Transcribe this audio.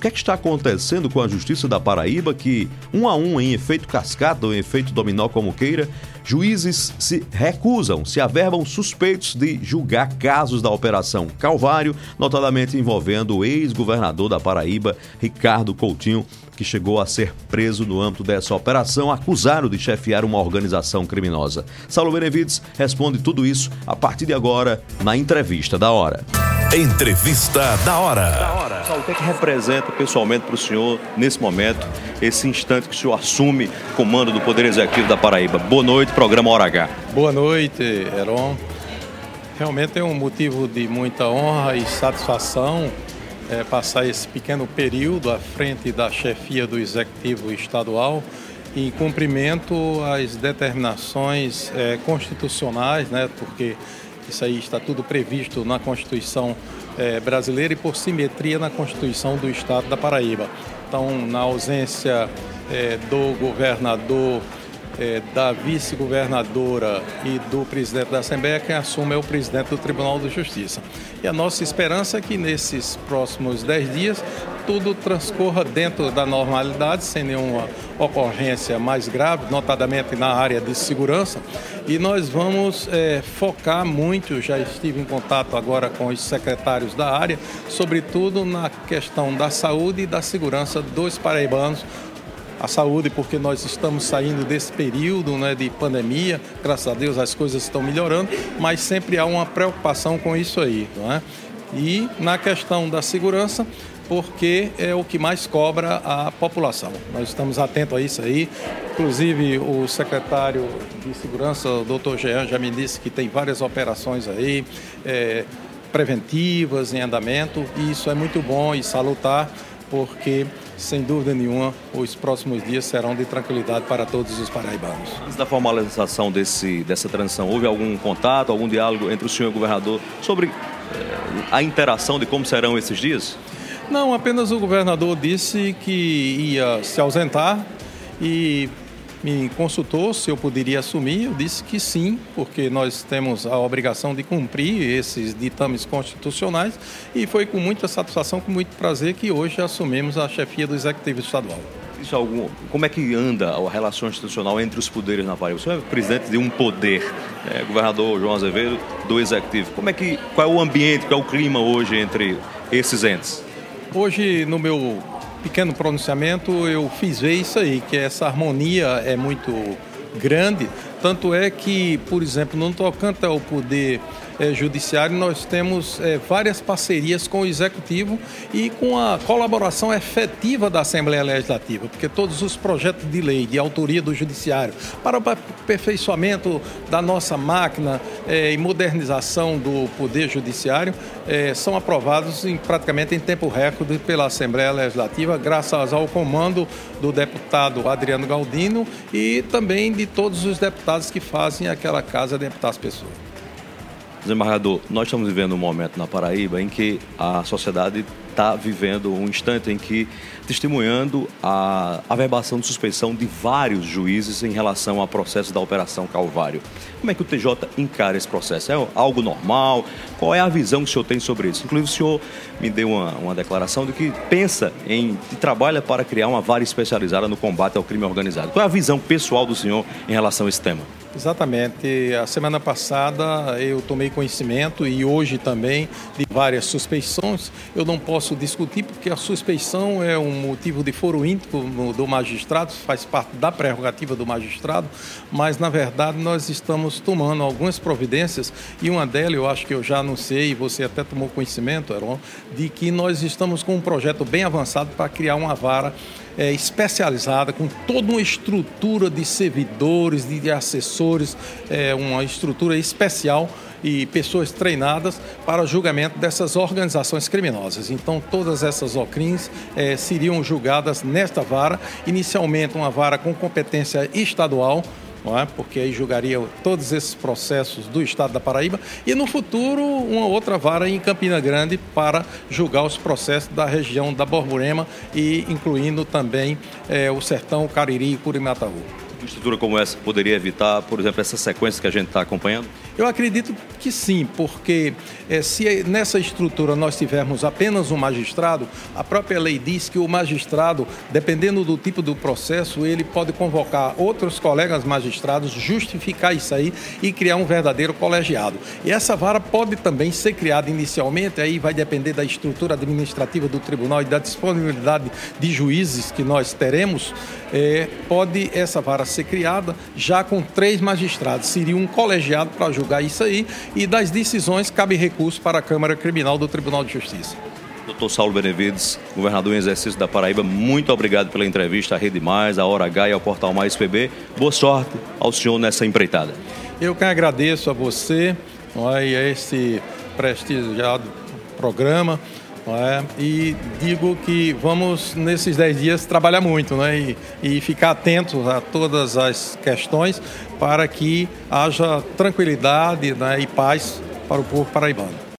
O que, é que está acontecendo com a Justiça da Paraíba que, um a um, em efeito cascata ou em efeito dominó como queira, juízes se recusam, se averbam suspeitos de julgar casos da Operação Calvário, notadamente envolvendo o ex-governador da Paraíba, Ricardo Coutinho, que chegou a ser preso no âmbito dessa operação, acusado de chefiar uma organização criminosa. Saulo Benevides responde tudo isso a partir de agora na entrevista da hora. Entrevista da hora. Da hora. O que, é que representa pessoalmente para o senhor, nesse momento, esse instante que o senhor assume comando do Poder Executivo da Paraíba? Boa noite, programa Hora H. Boa noite, Heron. Realmente é um motivo de muita honra e satisfação é, passar esse pequeno período à frente da chefia do Executivo Estadual em cumprimento às determinações é, constitucionais, né, porque isso aí está tudo previsto na Constituição é, brasileira e por simetria na Constituição do Estado da Paraíba. Então, na ausência é, do governador, é, da vice-governadora e do presidente da Assembleia, quem assume é o presidente do Tribunal de Justiça. E a nossa esperança é que nesses próximos dez dias tudo transcorra dentro da normalidade, sem nenhuma ocorrência mais grave, notadamente na área de segurança. E nós vamos é, focar muito, já estive em contato agora com os secretários da área, sobretudo na questão da saúde e da segurança dos paraibanos, a saúde, porque nós estamos saindo desse período né, de pandemia, graças a Deus as coisas estão melhorando, mas sempre há uma preocupação com isso aí. Não é? E na questão da segurança, porque é o que mais cobra a população. Nós estamos atentos a isso aí. Inclusive, o secretário de Segurança, o doutor Jean, já me disse que tem várias operações aí. É, preventivas em andamento e isso é muito bom e salutar porque sem dúvida nenhuma os próximos dias serão de tranquilidade para todos os paraibanos. Antes da formalização desse, dessa transição, houve algum contato, algum diálogo entre o senhor e o governador sobre eh, a interação de como serão esses dias? Não, apenas o governador disse que ia se ausentar e me consultou se eu poderia assumir. Eu disse que sim, porque nós temos a obrigação de cumprir esses ditames constitucionais e foi com muita satisfação, com muito prazer que hoje assumimos a chefia do Executivo Estadual. Isso algum, como é que anda a relação institucional entre os poderes na Paraíba? Você é presidente de um poder, é, governador João Azevedo, do Executivo. Como é que, qual é o ambiente, qual é o clima hoje entre esses entes? Hoje, no meu pequeno pronunciamento, eu fiz ver isso aí, que essa harmonia é muito grande. Tanto é que, por exemplo, no tocante ao poder é, judiciário, nós temos é, várias parcerias com o Executivo e com a colaboração efetiva da Assembleia Legislativa, porque todos os projetos de lei de autoria do Judiciário para o aperfeiçoamento da nossa máquina é, e modernização do Poder Judiciário são aprovados em, praticamente em tempo recorde pela Assembleia Legislativa, graças ao comando do deputado Adriano Galdino e também de todos os deputados que fazem aquela Casa de Deputados Pessoas. Desembargador, nós estamos vivendo um momento na Paraíba em que a sociedade está vivendo um instante em que testemunhando a averbação de suspeição de vários juízes em relação ao processo da Operação Calvário. Como é que o TJ encara esse processo? É algo normal? Qual é a visão que o senhor tem sobre isso? Inclusive, o senhor me deu uma, uma declaração de que pensa em e trabalha para criar uma vara especializada no combate ao crime organizado. Qual é a visão pessoal do senhor em relação a esse tema? Exatamente. A semana passada eu tomei conhecimento e hoje também de várias suspeições. Eu não posso discutir porque a suspeição é um motivo de foro íntimo do magistrado, faz parte da prerrogativa do magistrado, mas na verdade nós estamos tomando algumas providências e uma delas eu acho que eu já anunciei você até tomou conhecimento, Heron, de que nós estamos com um projeto bem avançado para criar uma vara é, especializada, com toda uma estrutura de servidores, de assessores, é, uma estrutura especial e pessoas treinadas para julgamento dessas organizações criminosas. Então, todas essas OCRINs é, seriam julgadas nesta vara, inicialmente uma vara com competência estadual, é? porque aí julgaria todos esses processos do Estado da Paraíba, e no futuro uma outra vara em Campina Grande para julgar os processos da região da Borborema e incluindo também é, o Sertão, Cariri e Curimataú. Uma estrutura como essa poderia evitar, por exemplo, essa sequência que a gente está acompanhando? Eu acredito que sim, porque é, se nessa estrutura nós tivermos apenas um magistrado, a própria lei diz que o magistrado, dependendo do tipo do processo, ele pode convocar outros colegas magistrados, justificar isso aí e criar um verdadeiro colegiado. E essa vara pode também ser criada inicialmente, aí vai depender da estrutura administrativa do tribunal e da disponibilidade de juízes que nós teremos, é, pode essa vara ser criada já com três magistrados. Seria um colegiado para julgar isso aí e das decisões cabe recurso para a Câmara Criminal do Tribunal de Justiça. Doutor Saulo Benevides, governador em exercício da Paraíba, muito obrigado pela entrevista à Rede Mais, à Hora H e ao Portal Mais PB. Boa sorte ao senhor nessa empreitada. Eu que agradeço a você e a esse prestigiado programa. É? E digo que vamos, nesses 10 dias, trabalhar muito né? e, e ficar atentos a todas as questões para que haja tranquilidade né? e paz para o povo paraibano.